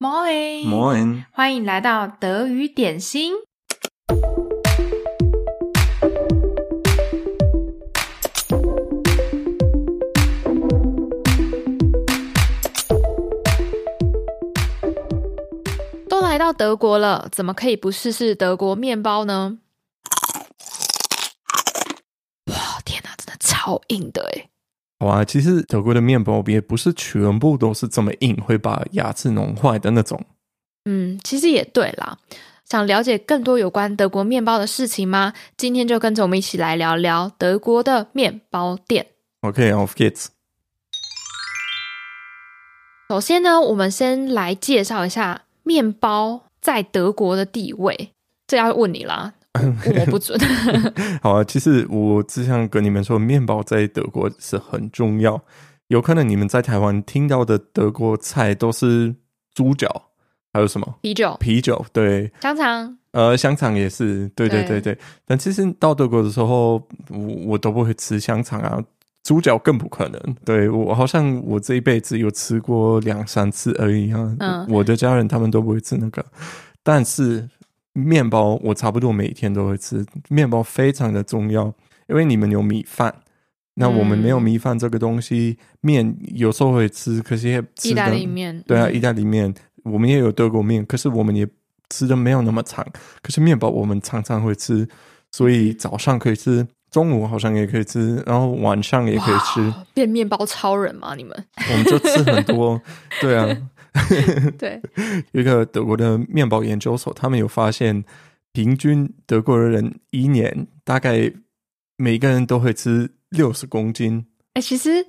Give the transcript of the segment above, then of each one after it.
Moin，欢迎来到德语点心。都来到德国了，怎么可以不试试德国面包呢？哇，天哪，真的超硬的诶！哇，其实德国的面包也不是全部都是这么硬，会把牙齿弄坏的那种。嗯，其实也对啦。想了解更多有关德国面包的事情吗？今天就跟着我们一起来聊聊德国的面包店。OK，Auf geht's。首先呢，我们先来介绍一下面包在德国的地位。这要问你啦。我不准。好啊，其实我只想跟你们说，面包在德国是很重要。有可能你们在台湾听到的德国菜都是猪脚，还有什么啤酒？啤酒，对，香肠，呃，香肠也是，对对对对。对但其实到德国的时候，我我都不会吃香肠啊，猪脚更不可能。对，我好像我这一辈子有吃过两三次而已啊。嗯，我的家人他们都不会吃那个，但是。面包我差不多每天都会吃，面包非常的重要，因为你们有米饭，那我们没有米饭这个东西，嗯、面有时候会吃，可是也吃意大利面，对啊，意大利面，我们也有德国面，可是我们也吃的没有那么长，可是面包我们常常会吃，所以早上可以吃，中午好像也可以吃，然后晚上也可以吃，变面包超人吗？你们？我们就吃很多，对啊。对，有一个德国的面包研究所，他们有发现，平均德国的人一年大概每个人都会吃六十公斤。哎、欸，其实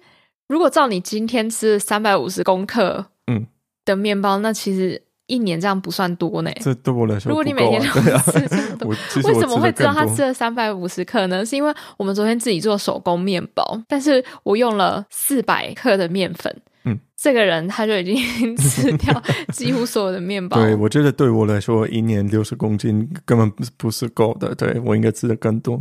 如果照你今天吃三百五十公克，嗯，的面包，那其实一年这样不算多呢。这对我来说，如果你每天都 吃这么多，为什么会知道他吃了三百五十克呢？是因为我们昨天自己做手工面包，但是我用了四百克的面粉。嗯，这个人他就已经 吃掉 几乎所有的面包。对，我觉得对我来说，一年六十公斤根本不是不是够的。对，我应该吃的更多。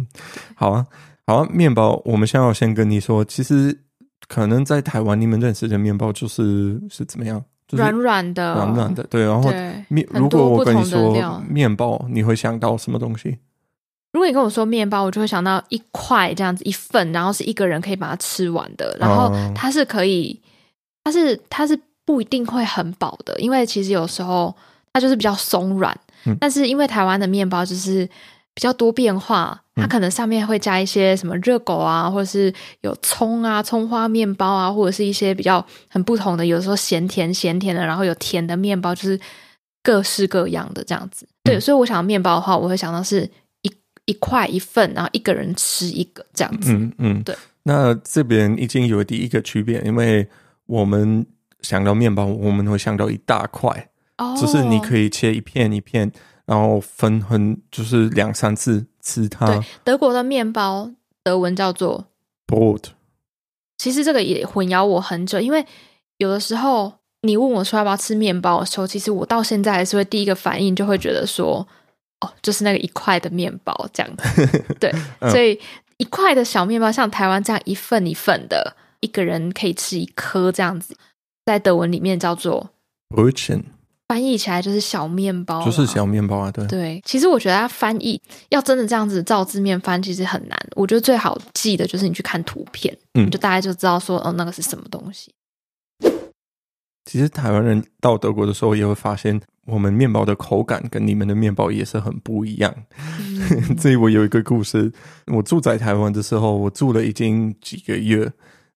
好啊，好啊，面包，我们先要先跟你说，其实可能在台湾你们认识的面包就是是怎么样？就是、软软的，软软的。对，然后面，如果我跟你说面包，你会想到什么东西？如果你跟我说面包，我就会想到一块这样子一份，然后是一个人可以把它吃完的，然后它是可以。它是它是不一定会很饱的，因为其实有时候它就是比较松软。嗯、但是因为台湾的面包就是比较多变化，它可能上面会加一些什么热狗啊，或者是有葱啊、葱花面包啊，或者是一些比较很不同的，有时候咸甜咸甜的，然后有甜的面包，就是各式各样的这样子。对，嗯、所以我想到面包的话，我会想到是一一块一份，然后一个人吃一个这样子。嗯嗯，对。那这边已经有第一个区别，因为。我们想到面包，我们会想到一大块，哦，就是你可以切一片一片，然后分很就是两三次吃它。对，德国的面包德文叫做 Brot。其实这个也混淆我很久，因为有的时候你问我说要不要吃面包的时候，其实我到现在还是会第一个反应就会觉得说，哦，就是那个一块的面包这样子。对，嗯，所以一块的小面包，像台湾这样一份一份的。一个人可以吃一颗这样子，在德文里面叫做 Brötchen，翻译起来就是小面包，就是小面包啊。对对，其实我觉得它翻译要真的这样子照字面翻，其实很难。我觉得最好记的就是你去看图片，嗯，你就大家就知道说哦，那个是什么东西。其实台湾人到德国的时候也会发现，我们面包的口感跟你们的面包也是很不一样。嗯、这里我有一个故事，我住在台湾的时候，我住了已经几个月。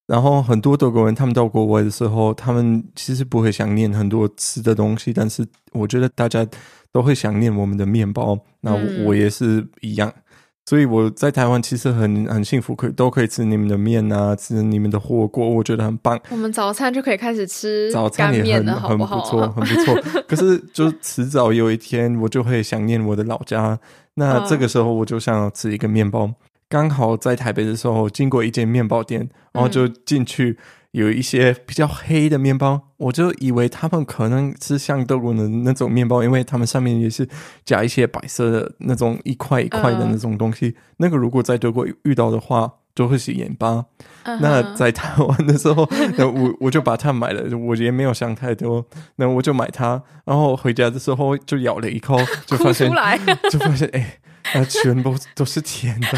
然后很多德国人，他们到国外的时候，他们其实不会想念很多吃的东西，但是我觉得大家都会想念我们的面包。那我也是一样，嗯、所以我在台湾其实很很幸福，可以都可以吃你们的面啊，吃你们的火锅，我觉得很棒。我们早餐就可以开始吃早餐也很？很不错，很不错。可是就迟早有一天，我就会想念我的老家。那这个时候，我就想要吃一个面包。刚好在台北的时候，经过一间面包店，然后就进去，有一些比较黑的面包，嗯、我就以为他们可能是像德国的那种面包，因为他们上面也是加一些白色的那种一块一块的那种东西。呃、那个如果在德国遇到的话，就会是盐巴。嗯、那在台湾的时候，那我我就把它买了，我也没有想太多，那我就买它，然后回家的时候就咬了一口，就发现，就发现，哎。它全部都是甜的，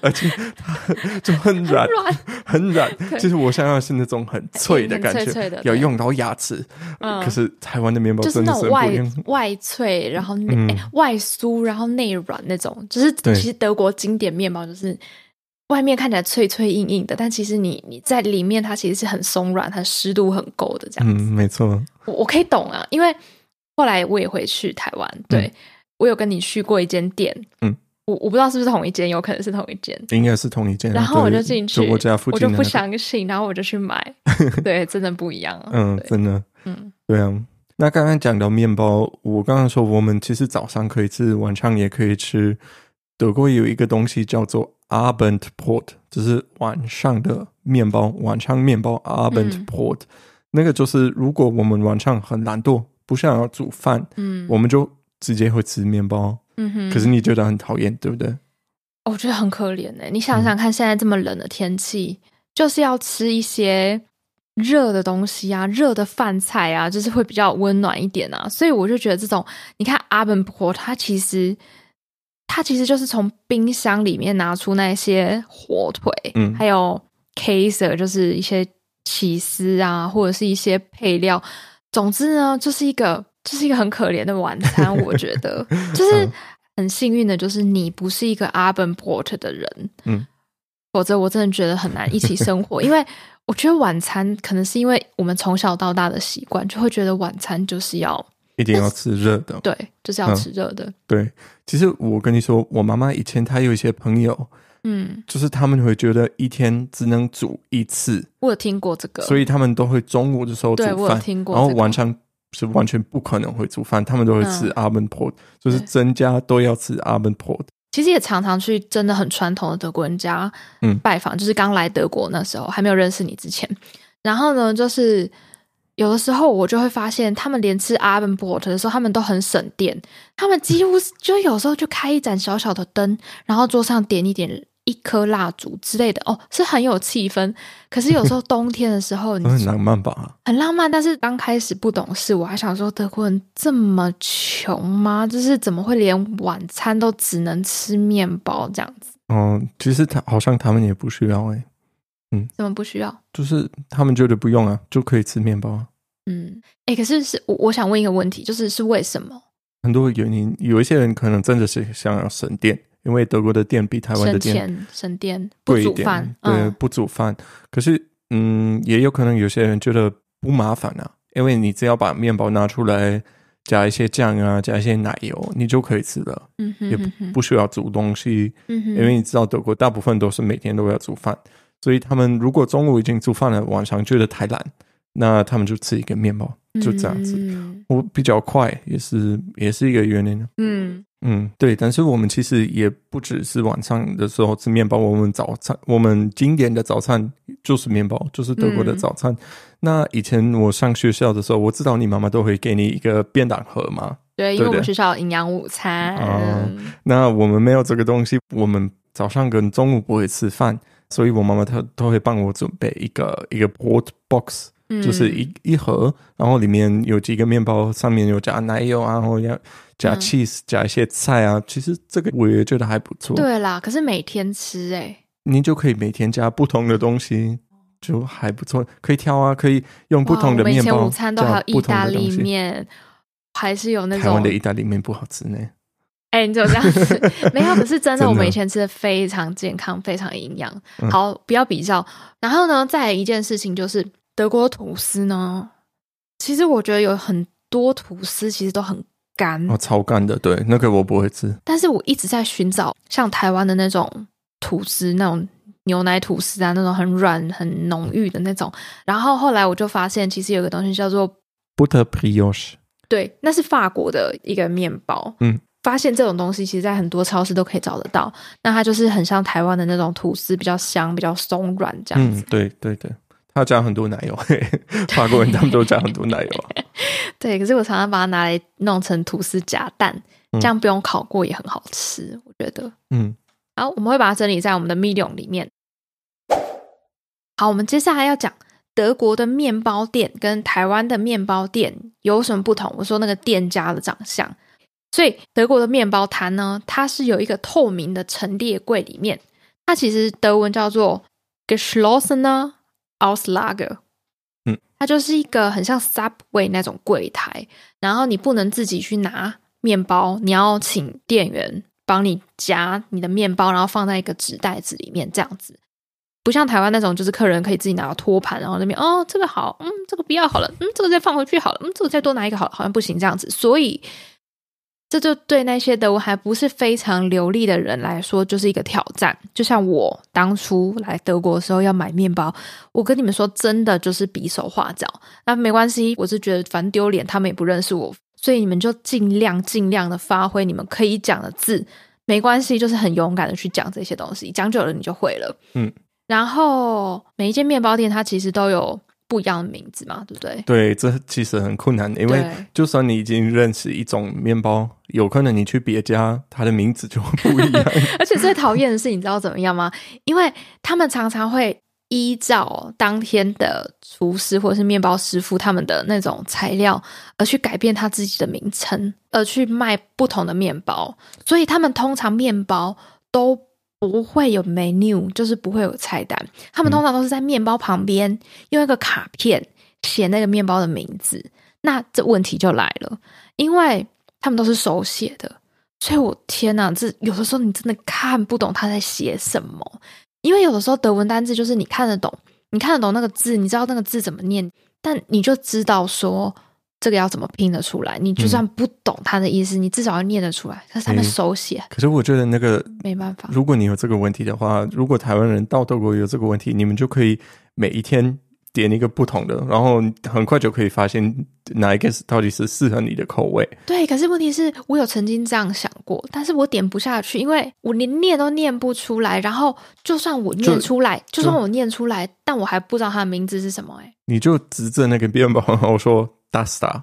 而且它就很软，很软。其实我想要是那种很脆的感觉，脆脆的要用到牙齿。可是台湾的面包真的是外外脆，然后内、嗯欸、外酥，然后内软那种。就是其实德国经典面包就是外面看起来脆脆硬硬的，但其实你你在里面它其实是很松软，它湿度很够的这样子。嗯，没错。我我可以懂啊，因为后来我也回去台湾，对。嗯我有跟你去过一间店，嗯，我我不知道是不是同一间，有可能是同一间，应该是同一间。然后我就进去，我家附近，我就不相信，然后我就去买，对，真的不一样，嗯，真的，嗯，对啊。那刚刚讲到面包，我刚刚说我们其实早上可以吃，晚上也可以吃。德国有一个东西叫做 Abendbrot，就是晚上的面包，晚上面包 Abendbrot，嗯，那个就是如果我们晚上很懒惰，不想要煮饭，嗯，我们就。直接会吃面包，嗯哼，可是你觉得很讨厌，对不对？我觉得很可怜呢。你想想看，现在这么冷的天气，嗯、就是要吃一些热的东西啊，热的饭菜啊，就是会比较温暖一点啊。所以我就觉得这种，你看 a b e n t p o r t，它其实它其实就是从冰箱里面拿出那些火腿，嗯，还有 c a s e 就是一些起司啊，或者是一些配料。总之呢，就是一个。就是一个很可怜的晚餐，我觉得 就是很幸运的，就是你不是一个 Abendbrot 的人，嗯，否则我真的觉得很难一起生活。因为我觉得晚餐可能是因为我们从小到大的习惯，就会觉得晚餐就是要一定要吃热的，对，就是要吃热的。嗯。对，其实我跟你说，我妈妈以前她有一些朋友，嗯，就是他们会觉得一天只能煮一次。我有听过这个，所以他们都会中午的时候煮饭，然后晚上。是完全不可能会煮饭，他们都会吃 Abendbrot，嗯，就是增加都要吃 Abendbrot。其实也常常去真的很传统的德国人家拜访，嗯，就是刚来德国那时候还没有认识你之前。然后呢，就是有的时候我就会发现，他们连吃 Abendbrot 的时候，他们都很省电，他们几乎就有时候就开一盏小小的灯，然后桌上点一点。一颗蜡烛之类的哦，是很有气氛。可是有时候冬天的时候，你很浪漫吧？很浪漫。但是刚开始不懂事，我还想说德国人这么穷吗？就是怎么会连晚餐都只能吃面包这样子？哦，其实他好像他们也不需要哎。嗯，怎么不需要？就是他们觉得不用啊，就可以吃面包。嗯，哎，可是是我我想问一个问题，就是是为什么？很多原因，有一些人可能真的是想要省电。因为德国的电比台湾的电省电，不煮饭，对，嗯、不煮饭。可是，嗯，也有可能有些人觉得不麻烦啊，因为你只要把面包拿出来，加一些酱啊，加一些奶油，你就可以吃了，嗯哼，也不需要煮东西，嗯哼，因为你知道德国大部分都是每天都要煮饭，所以他们如果中午已经煮饭了，晚上觉得太懒，那他们就吃一个面包，就这样子，嗯、我比较快，也是也是一个原因，嗯。嗯，对，但是我们其实也不只是晚上的时候吃面包，我们早餐，我们经典的早餐就是面包，就是德国的早餐。嗯、那以前我上学校的时候，我知道你妈妈都会给你一个便当盒嘛。对，因为我们学校有营养午餐。嗯，那我们没有这个东西，我们早上跟中午不会吃饭，所以我妈妈她都会帮我准备一个一个 brot box。就是一一盒，然后里面有几个面包，上面有加奶油啊，然后要加 cheese，嗯、加一些菜啊。其实这个我也觉得还不错。对啦，可是每天吃哎、欸，你就可以每天加不同的东西，就还不错。可以挑啊，可以用不同的面包。我以前午餐都还有意大利面，还是有那种台湾的意大利面不好吃呢。哎、欸，你怎么这样子？没有，可是真的，我们以前吃的非常健康，非常营养。好，不要比较。然后呢，再来一件事情就是。德国吐司呢？其实我觉得有很多吐司其实都很干哦，超干的。对，那个我不会吃。但是我一直在寻找像台湾的那种吐司，那种牛奶吐司啊，那种很软、很浓郁的那种。然后后来我就发现，其实有个东西叫做 Butter Brioche。对，那是法国的一个面包。嗯，发现这种东西其实在很多超市都可以找得到。那它就是很像台湾的那种吐司，比较香、比较松软这样子。嗯，对对对。它加很多奶油，法国人他们都加很多奶油啊。对，可是我常常把它拿来弄成吐司夹蛋，这样不用烤过也很好吃，我觉得。嗯，然后我们会把它整理在我们的 Medium 里面。好，我们接下来要讲德国的面包店跟台湾的面包店有什么不同。我说那个店家的长相，所以德国的面包摊呢，它是有一个透明的陈列柜，里面它其实德文叫做 geschlossene Auslage，嗯，它就是一个很像 Subway 那种柜台，然后你不能自己去拿面包，你要请店员帮你夹你的面包，然后放在一个纸袋子里面，这样子。不像台湾那种，就是客人可以自己拿到托盘，然后那边哦，这个好，嗯，这个不要好了，嗯，这个再放回去好了，嗯，这个再多拿一个好了，好像不行这样子。所以这就对那些德文还不是非常流利的人来说，就是一个挑战。就像我当初来德国的时候要买面包，我跟你们说，真的就是比手画脚。那没关系，我是觉得反正丢脸，他们也不认识我，所以你们就尽量尽量的发挥你们可以讲的字，没关系，就是很勇敢的去讲这些东西，讲久了你就会了，嗯。然后每一间面包店它其实都有不一样的名字嘛，对不对？对，这其实很困难，因为就算你已经认识一种面包，有可能你去别家，它的名字就会不一样。而且最讨厌的是，你知道怎么样吗？因为他们常常会依照当天的厨师或者是面包师傅他们的那种材料，而去改变他自己的名称，而去卖不同的面包。所以他们通常面包都。不会有 menu，就是不会有菜单。他们通常都是在面包旁边用一个卡片写那个面包的名字。那这问题就来了，因为他们都是手写的，所以我天哪，这有的时候你真的看不懂他在写什么。因为有的时候德文单字就是你看得懂，你看得懂那个字，你知道那个字怎么念，但你就知道说。这个要怎么拼得出来？你就算不懂他的意思，嗯、你至少要念得出来。他上面手写、欸。可是我觉得那个没办法。如果你有这个问题的话，如果台湾人到德国有这个问题，你们就可以每一天点一个不同的，然后很快就可以发现哪一个是到底是适合你的口味。对，可是问题是我有曾经这样想过，但是我点不下去，因为我连念都念不出来。然后就算我念出来，就，就算我念出来，但我还不知道他的名字是什么、欸。哎，你就指着那个面包，我说。Dasta，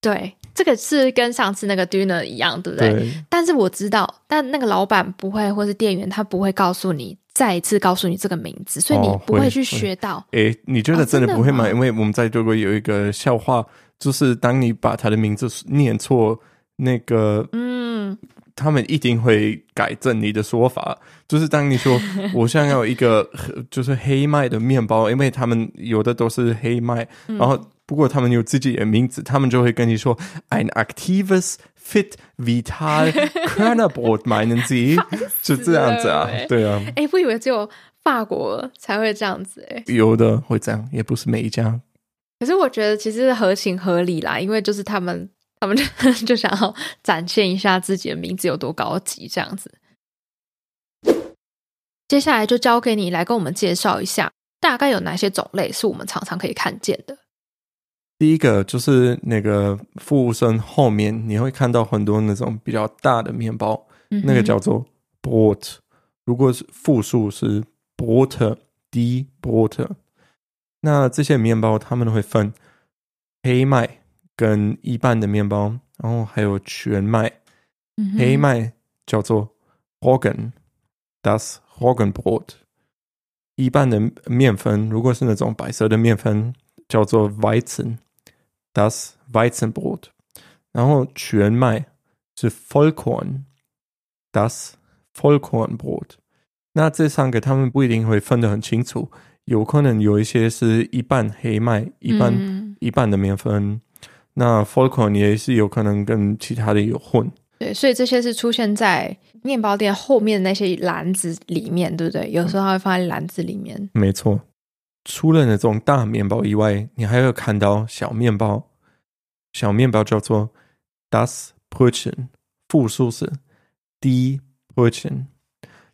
对，这个是跟上次那个 Döner 一样，对不对？对。但是我知道，但那个老板不会，或是店员他不会告诉你，再一次告诉你这个名字，所以你不会去学到。哎、哦，你觉得真的不会吗？哦、因为我们在德国有一个笑话，就是当你把他的名字念错，那个嗯。他们一定会改正你的说法，就是当你说我想要一个就是黑麦的面包，因为他们有的都是黑麦，然后不过他们有自己的名字，他们就会跟你说 ein aktives fit vital Körnerbrot meinen Sie？就这样子啊，对啊。哎，我以为只有法国才会这样子哎，有的会这样，也不是每一家。可是我觉得其实合情合理啦，因为就是他们。他们就 就想要展现一下自己的名字有多高级，这样子。接下来就交给你来跟我们介绍一下，大概有哪些种类是我们常常可以看见的。第一个就是那个服务生后面你会看到很多那种比较大的面包，嗯、那个叫做 Brot，如果是复数是 Brote，die Brote。那这些面包他们会分黑麦。跟一般的面包，然后还有全麦，嗯、黑麦叫做 Roggen，das Roggenbrot。一般的面粉，如果是那种白色的面粉，叫做 Weizen，das Weizenbrot。然后全麦是 Vollkorn，das Vollkornbrot。那这三个他们不一定会分得很清楚，有可能有一些是一半黑麦，一半、嗯、一半的面粉。那 Vollkorn 也是有可能跟其他的有混，对，所以这些是出现在面包店后面的那些篮子里面，对不对？有时候它会放在篮子里面。嗯，没错，除了那种大面包以外，你还会看到小面包。小面包叫做 Das Brötchen，复数是 Die Brötchen。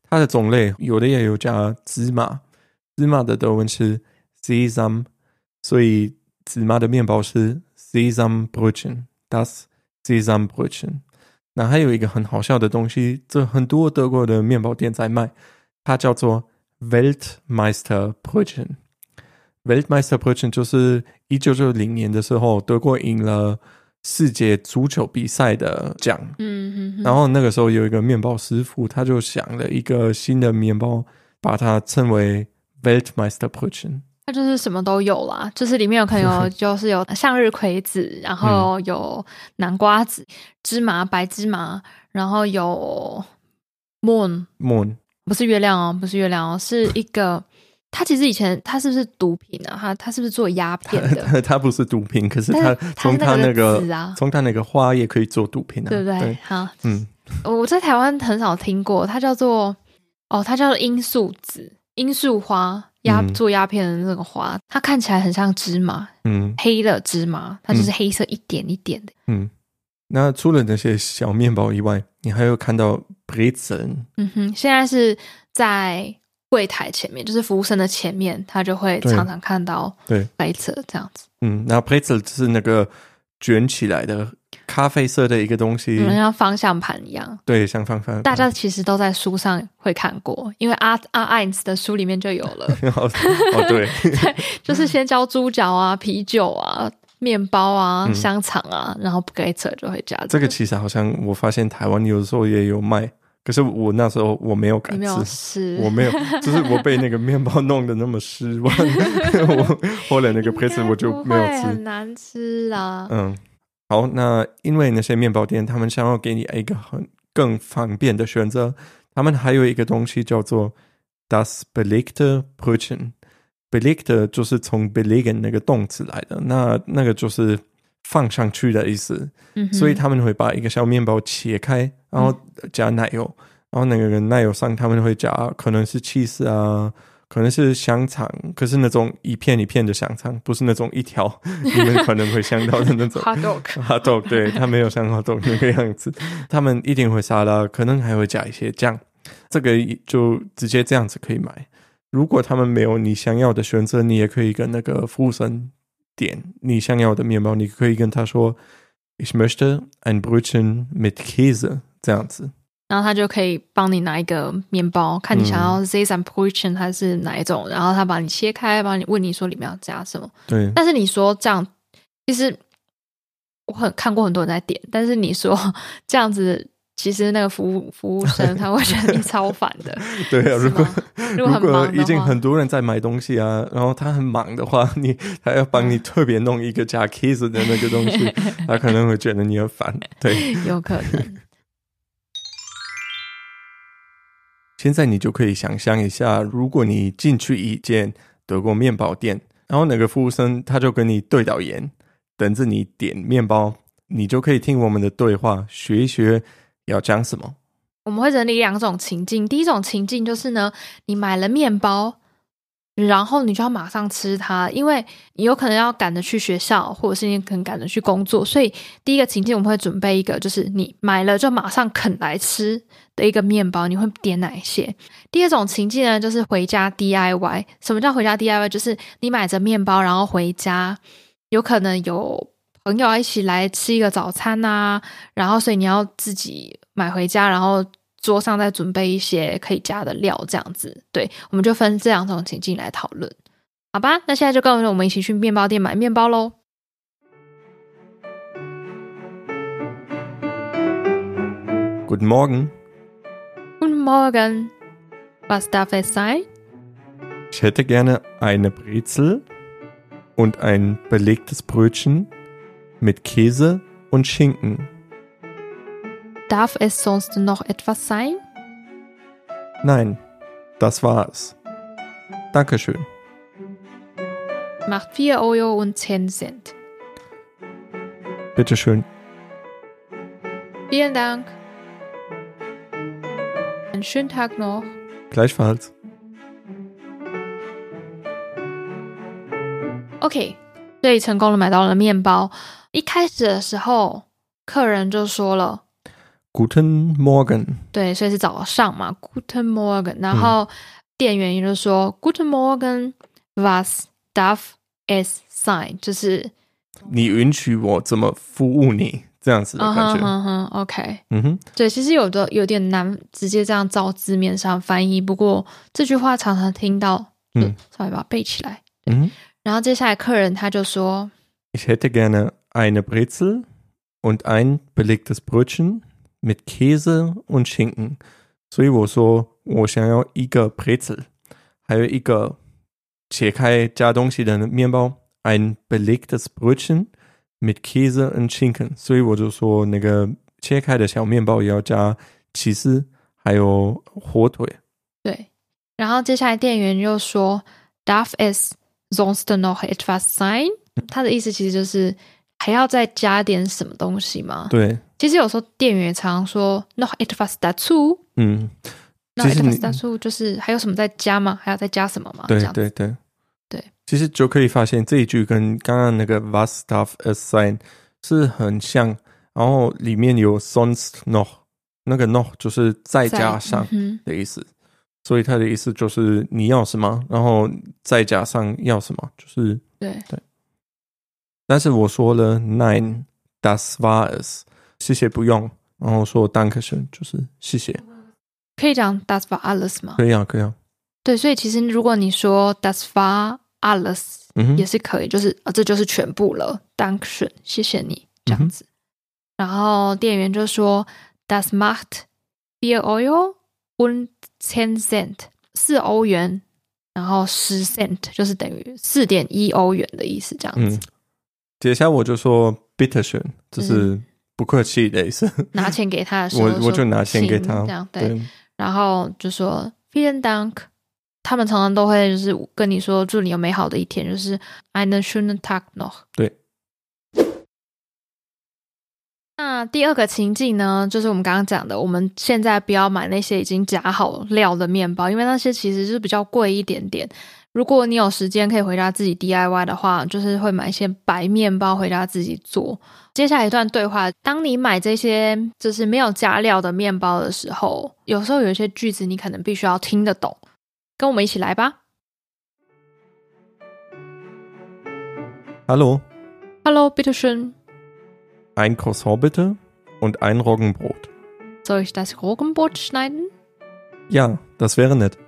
它的种类有的也有加芝麻，芝麻的德文是 Sesam，所以芝麻的面包是。Sesambrötchen，das Sesambrötchen。那还有一个很好笑的东西，这很多德国的面包店在卖，它叫做 Weltmeisterbrötchen。Weltmeisterbrötchen 就是一九九零年的时候，德国赢了世界足球比赛的奖。嗯。然后那个时候有一个面包师傅，他就想了一个新的面包，把它称为 Weltmeisterbrötchen。它就是什么都有啦，就是里面有可能有，就是有向日葵子，然后有南瓜子、芝麻、白芝麻，然后有 moon moon，不是月亮哦，不是月亮哦，是一个。它其实以前它是不是毒品啊？它它是不是做鸦片的？它不是毒品，可是它从它那个从它那个花也可以做毒品啊，对不对？对好，嗯，我在台湾很少听过，它叫做哦，它叫做罂粟籽、罂粟花。鸦做鸦片的那个花，嗯，它看起来很像芝麻，嗯，黑的芝麻，它就是黑色一点一点的。嗯，那除了那些小面包以外，你还有看到 Brezel？嗯哼，现在是在柜台前面，就是服务生的前面，他就会常常看到对 Brezel 这样子。嗯，那 Brezel 是那个卷起来的。咖啡色的一个东西，像方向盘一样。对，像方向盘。大家其实都在书上会看过，因为阿阿艾斯的书里面就有了。哦，对，对，就是先教猪脚啊、啤酒啊、面包啊、嗯、香肠啊，然后 Brezel 就会加这个。这个其实好像我发现台湾有时候也有卖，可是我那时候我没有敢吃，我没有，就是我被那个面包弄得那么失望。我后来那个 Brezel 我就没有吃，很难吃啊。嗯。好，那因为那些面包店，他们想要给你一个很更方便的选择，他们还有一个东西叫做 das belegte Brötchen。belegte 就是从 belegen 那个动词来的，那那个就是放上去的意思。嗯，所以他们会把一个小面包切开，然后加奶油，嗯，然后那个奶油上他们会加可能是 cheese 啊。可能是香肠，可是那种一片一片的香肠，不是那种一条，你们可能会想到的那种。hot dog，hot dog，, 对，它没有像 hot dog 那个样子。他们一定会沙拉，可能还会加一些酱。这个就直接这样子可以买。如果他们没有你想要的选择，你也可以跟那个服务生点你想要的面包。你可以跟他说：“Ich möchte ein Brötchen mit Käse。”这样子。然后他就可以帮你拿一个面包，看你想要 Sesambrochen 还是哪一种，然后他把你切开，帮你问你说里面要加什么。对。但是你说这样，其实我很看过很多人在点，但是你说 这样子，其实那个服务服务生他会觉得你超烦的。对啊，如果如果，如果已经很多人在买东西啊，然后他很忙的话，你他要帮你特别弄一个加 cheese 的那个东西，他可能会觉得你很烦。对，有可能。现在你就可以想象一下，如果你进去一间德国面包店，然后那个服务生他就跟你对导言，等着你点面包，你就可以听我们的对话，学一学要讲什么。我们会整理两种情境，第一种情境就是呢，你买了面包。然后你就要马上吃它，因为你有可能要赶着去学校，或者是你可能赶着去工作，所以第一个情境我们会准备一个，就是你买了就马上啃来吃的一个面包。你会点哪一些？第二种情境呢，就是回家 DIY。什么叫回家 DIY？就是你买着面包，然后回家，有可能有朋友一起来吃一个早餐啊，然后所以你要自己买回家，然后。桌上再准备一些可以加的料，这样子，对，我们就分这两种情境来讨论，好吧？那现在就跟着我们一起去面包店买面包喽。Guten Morgen. Guten Morgen. Was darf es sein? Ich hätte gerne eine Brezel und ein belegtes Brötchen mit Käse und Schinken. Darf es sonst noch etwas sein? Nein, das war's. Dankeschön. Macht 4 Euro und 10 Cent. Bitteschön. Vielen Dank. Einen schönen Tag noch. Gleichfalls. OK，所以成功的买到了面包。 一开始的时候，客人就说了。Guten Morgen，对，所以是早上嘛。Guten Morgen，然后店员也就说、嗯、Guten Morgen，Was darf es sein？就是你允许我怎么服务你这样子的感觉。嗯哼，OK，嗯哼，对，其实有的有点难直接这样照字面上翻译，不过这句话常常听到，嗯，稍微把它背起来。嗯，然后接下来客人他就说：Ich hätte gerne eine Brezel und ein belegtes Brötchen。mit Käse und Schinken，所以我说我想要一个 Brezel，还有一个 切开加东西的面包，ein belegtes Brötchen mit Käse und Schinken。所以我就说那个切开的小面包也要加起司，还有火腿。对，然后接下来店员又说，Darf es sonst noch etwas sein？他的意思其实就是 还要再加点什么东西吗？对，其实有时候店员也常常说 noch etwas dazu。嗯。那 etwas dazu 就是还有什么再加吗？还要再加什么吗？对对对对，其实就可以发现这一句跟刚刚那个 Was darf es sein 是很像，然后里面有 sonst noch，那个 noch 就是再加上的意思，所以它的意思就是你要什么，然后再加上要什么，就是对对。但是我说了 Nein, das war es，谢谢不用，然后说 Dankeschön 就是谢谢。可以讲 Das war alles 吗？可以啊，可以啊。对，所以其实如果你说 Das war alles，也是可以，嗯、就是啊，这就是全部了。Dankeschön，谢谢你这样子。嗯、然后店员就说 Das macht vier Euro und zehn Cent，四欧元，然后十 cent 就是等于四点一欧元的意思，这样子。嗯、接下来我就说 Bitteschön，就是不客气的意思。嗯、拿钱给他的时候，我我就拿钱给他，这样对。对然后就说 Vielen Dank，他们常常都会就是跟你说祝你有美好的一天，就是 einen schönen Tag noch。对。那第二个情境呢，就是我们刚刚讲的，我们现在不要买那些已经夹好料的面包，因为那些其实是比较贵一点点。如果你有时间可以回家自己 DIY 的话，就是会买一些白面包回家自己做。接下来一段对话，当你买这些就是没有加料的面包的时候，有时候有一些句子你可能必须要听得懂，跟我们一起来吧。Hallo，Hallo，bitte schön，ein Croissant bitte und ein Roggenbrot。Soll ich das Roggenbrot schneiden? Ja, das wäre nett.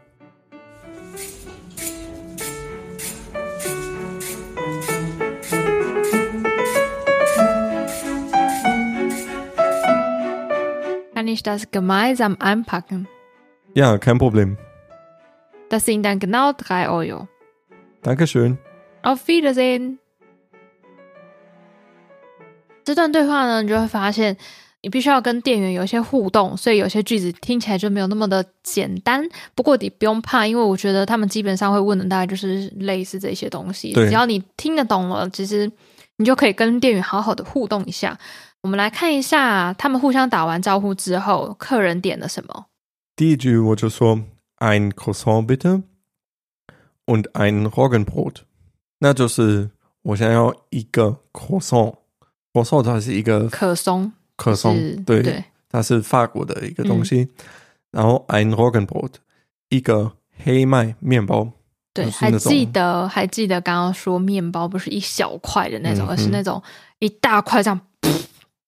Kann ich das gemeinsam einpacken? Ja, kein Problem. Das sind dann genau drei Euro. Dankeschön. Auf Wiedersehen. 这段对话呢，你就会发现，你必须要跟店员有一些互动，所以有些句子听起来就没有那么的简单。不过你不用怕，因为我觉得他们基本上会问的大概就是类似这些东西。对。只要你听得懂了，其实你就可以跟店员好好的互动一下。我们来看一下，他们互相打完招呼之后，客人点了什么？第一句我就说 ein Croissant bitte und ein Roggenbrot，那就是我想要一个 Croissant，Croissant 它是一个可松，可松，对，对，它是法国的一个东西。嗯、然后 ein Roggenbrot，一个黑麦面包。对，还记得还记得刚刚说面包不是一小块的那种，嗯、而是那种一大块这样。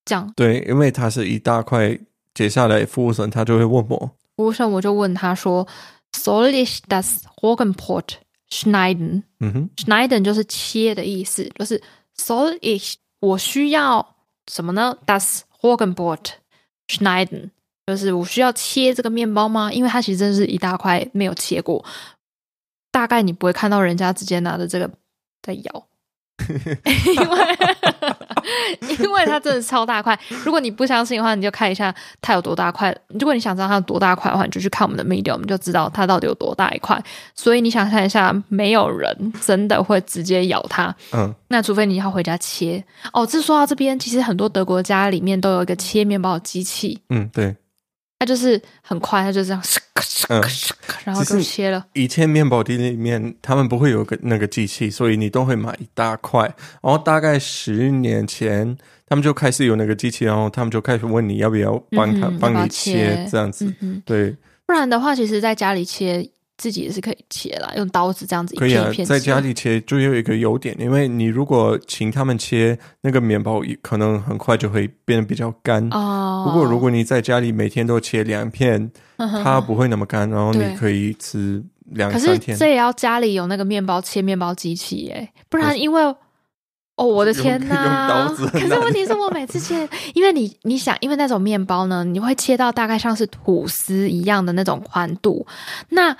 这样对，因为它是一大块，接下来服务生他就会问我，服务生我就问他说，Soll ich das Roggenbrot schneiden？嗯哼，schneiden 就是切的意思，就是 Soll ich 我需要什么呢？Das Roggenbrot schneiden 就是我需要切这个面包吗？因为它其实真的是一大块没有切过，大概你不会看到人家直接拿着这个在咬。因为，因为它真的超大块。如果你不相信的话，你就看一下它有多大块。如果你想知道它有多大块的话，你就去看我们的 media，我们就知道它到底有多大一块。所以你想看一下，没有人真的会直接咬它。嗯，那除非你要回家切。哦，这说到这边，其实很多德国家里面都有一个切面包的机器。嗯，对。它就是很快，它就这样，嗯、然后就切了。以前面包店里面他们不会有个那个机器，所以你都会买一大块。然后大概十年前，他们就开始有那个机器，然后他们就开始问你要不要帮他帮、嗯、你切这样子。嗯、对，不然的话，其实在家里切。自己也是可以切啦，用刀子这样子一片一片切。可以啊，在家里切就有一个优点，因为你如果请他们切那个面包，可能很快就会变得比较干。哦。不过如果你在家里每天都切两片，它不会那么干，然后你可以吃两三天。可是这也要家里有那个面包切面包机器耶，不然因为。哦，我的天 呐！可是问题是我每次切，因为你你想，因为那种面包呢，你会切到大概像是吐司一样的那种宽度。那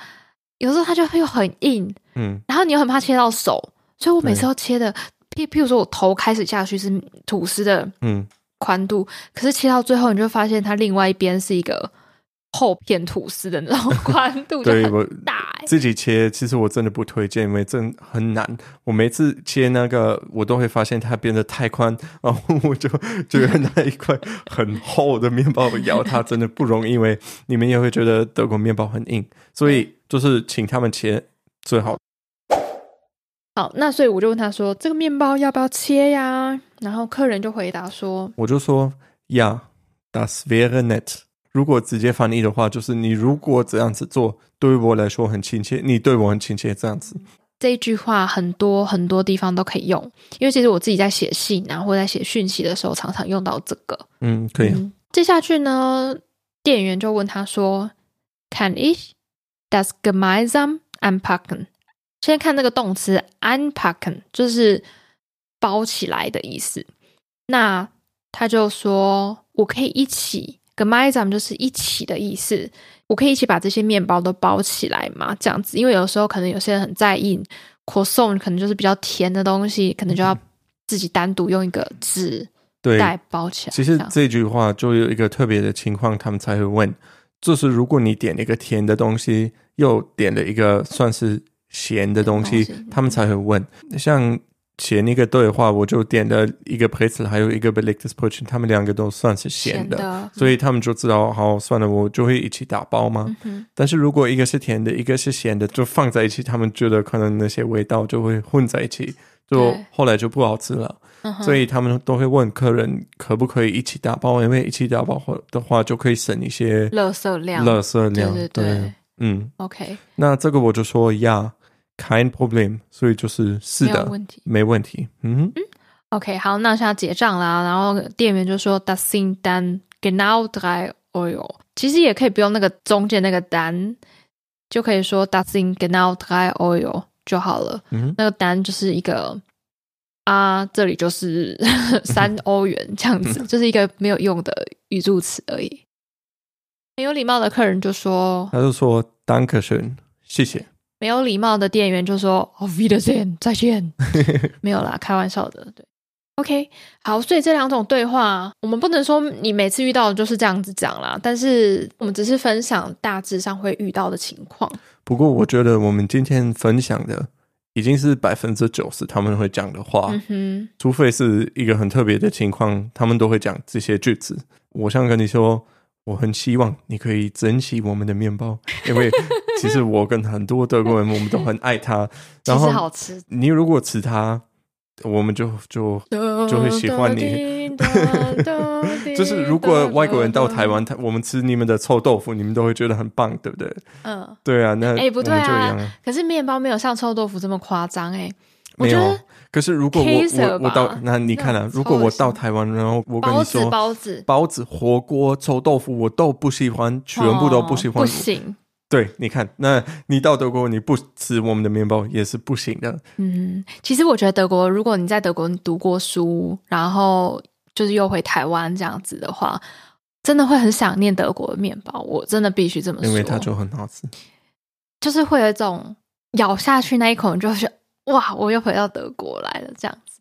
有时候它就会又很硬，嗯，然后你又很怕切到手，所以我每次都切的，譬譬如说我头开始下去是吐司的，嗯，宽度，可是切到最后，你就发现它另外一边是一个。厚片吐司的那种宽度就很大，欸，自己切其实我真的不推荐，因为真很难。我每次切那个，我都会发现它变得太宽，然后我就觉得那一块很厚的面包咬它真的不容易，因为你们也会觉得德国面包很硬，所以就是请他们切最好。好，那所以我就问他说：“这个面包要不要切呀？”然后客人就回答说：“我就说，Ja, das wäre nett。”如果直接翻译的话，就是你如果这样子做，对于我来说很亲切，你对我很亲切，这样子。这一句话很多很多地方都可以用，因为其实我自己在写信啊，或在写讯息的时候，常常用到这个。嗯，可以。嗯、接下去呢，店员就问他说：“Kann ich das gemeinsam anpacken？” 先看那个动词 “anpacken”，就是包起来的意思。那他就说：“我可以一起。” Gemeinsam 就是一起的意思，我可以一起把这些面包都包起来嘛？这样子，因为有时候可能有些人很在意，Croissant 可能就是比较甜的东西，可能就要自己单独用一个纸袋包起来。其实这句话就有一个特别的情况，他们才会问，就是如果你点了一个甜的东西，又点了一个算是咸的东西，东西他们才会问，像。写那个对话，我就点了一个 Brezel 还有一个 belegtes Brötchen，他们两个都算是咸的，所以他们就知道，好，算了，我就会一起打包嘛。嗯、但是如果一个是甜的，一个是咸的，就放在一起，他们觉得可能那些味道就会混在一起，就后来就不好吃了。所以他们都会问客人可不可以一起打包，因为一起打包的话就可以省一些垃圾量。垃圾量，对对对，对，嗯，OK。那这个我就说呀。Kein Problem，所以就是是的，没问题，没问题。嗯嗯，OK，好，那现在结账啦。然后店员就说：“Das sind dann genau drei Euro。”其实也可以不用那个中间那个单，就可以说 “Das sind genau drei Euro” 就好了。嗯，那个单就是一个啊，这里就是 三欧元这样子，就是一个没有用的语助词而已。很有礼貌的客人就说：“他就说 Dankeschön，谢谢。”没有礼貌的店员就说：“Auf Wiedersehen，再见。”没有啦，开玩笑的。对，OK，好，所以这两种对话，我们不能说你每次遇到的就是这样子讲啦，但是我们只是分享大致上会遇到的情况。不过，我觉得我们今天分享的已经是百分之九十他们会讲的话，嗯哼，除非是一个很特别的情况，他们都会讲这些句子。我想跟你说。我很希望你可以珍惜我们的面包，因为其实我跟很多德国人，我们都很爱它。然后好吃。你如果吃它，我们就就 就会喜欢你。就是如果外国人到台湾，他我们吃你们的臭豆腐，你们都会觉得很棒，对不对？嗯，对啊。那哎，不对啊。可是面包没有像臭豆腐这么夸张哎。没有。可是如果我我我到那你看啊，如果我到台湾，然后我跟你说包子包子火锅臭豆腐我都不喜欢，全部都不喜欢，不行。对，你看，那你到德国你不吃我们的面包也是不行的。嗯，其实我觉得德国，如果你在德国读过书，然后就是又回台湾这样子的话，真的会很想念德国的面包。我真的必须这么说，因为它就很好吃，就是会有一种咬下去那一口，你就会觉得。哇！我又回到德国来了，这样子，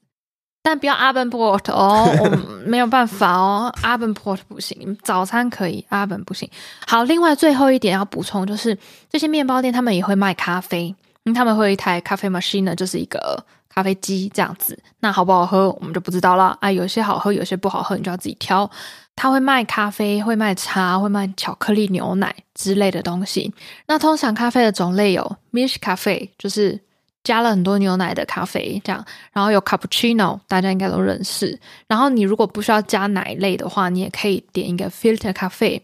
但不要 Abendbrot 哦，我 没有办法哦，Abendbrot 不行，早餐可以，Abend 不行。好，另外最后一点要补充就是，这些面包店他们也会卖咖啡，因为他们会有一台咖啡 machine，就是一个咖啡机这样子。那好不好喝，我们就不知道了啊。有些好喝，有些不好喝，你就要自己挑。他会卖咖啡，会卖茶，会卖巧克力牛奶之类的东西。那通常咖啡的种类有 Milch 咖啡，就是。加了很多牛奶的咖啡，这样，然后有 cappuccino，大家应该都认识。然后你如果不需要加奶类的话，你也可以点一个 filter 咖啡。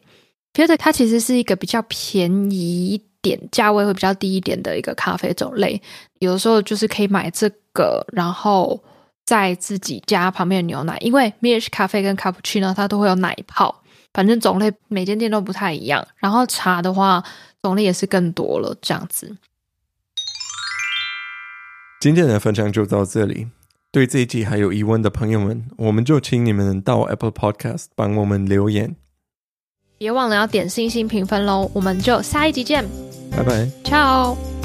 filter 它其实是一个比较便宜一点，价位会比较低一点的一个咖啡种类。有的时候就是可以买这个，然后再自己加旁边的牛奶，因为 milk 咖啡跟 cappuccino 它都会有奶泡，反正种类每间店都不太一样。然后茶的话，种类也是更多了，这样子。今天的分享就到这里。对这一集还有疑问的朋友们，我们就请你们到 Apple Podcast 帮我们留言，别忘了要点星星评分喽。我们就下一集见。拜拜，Ciao。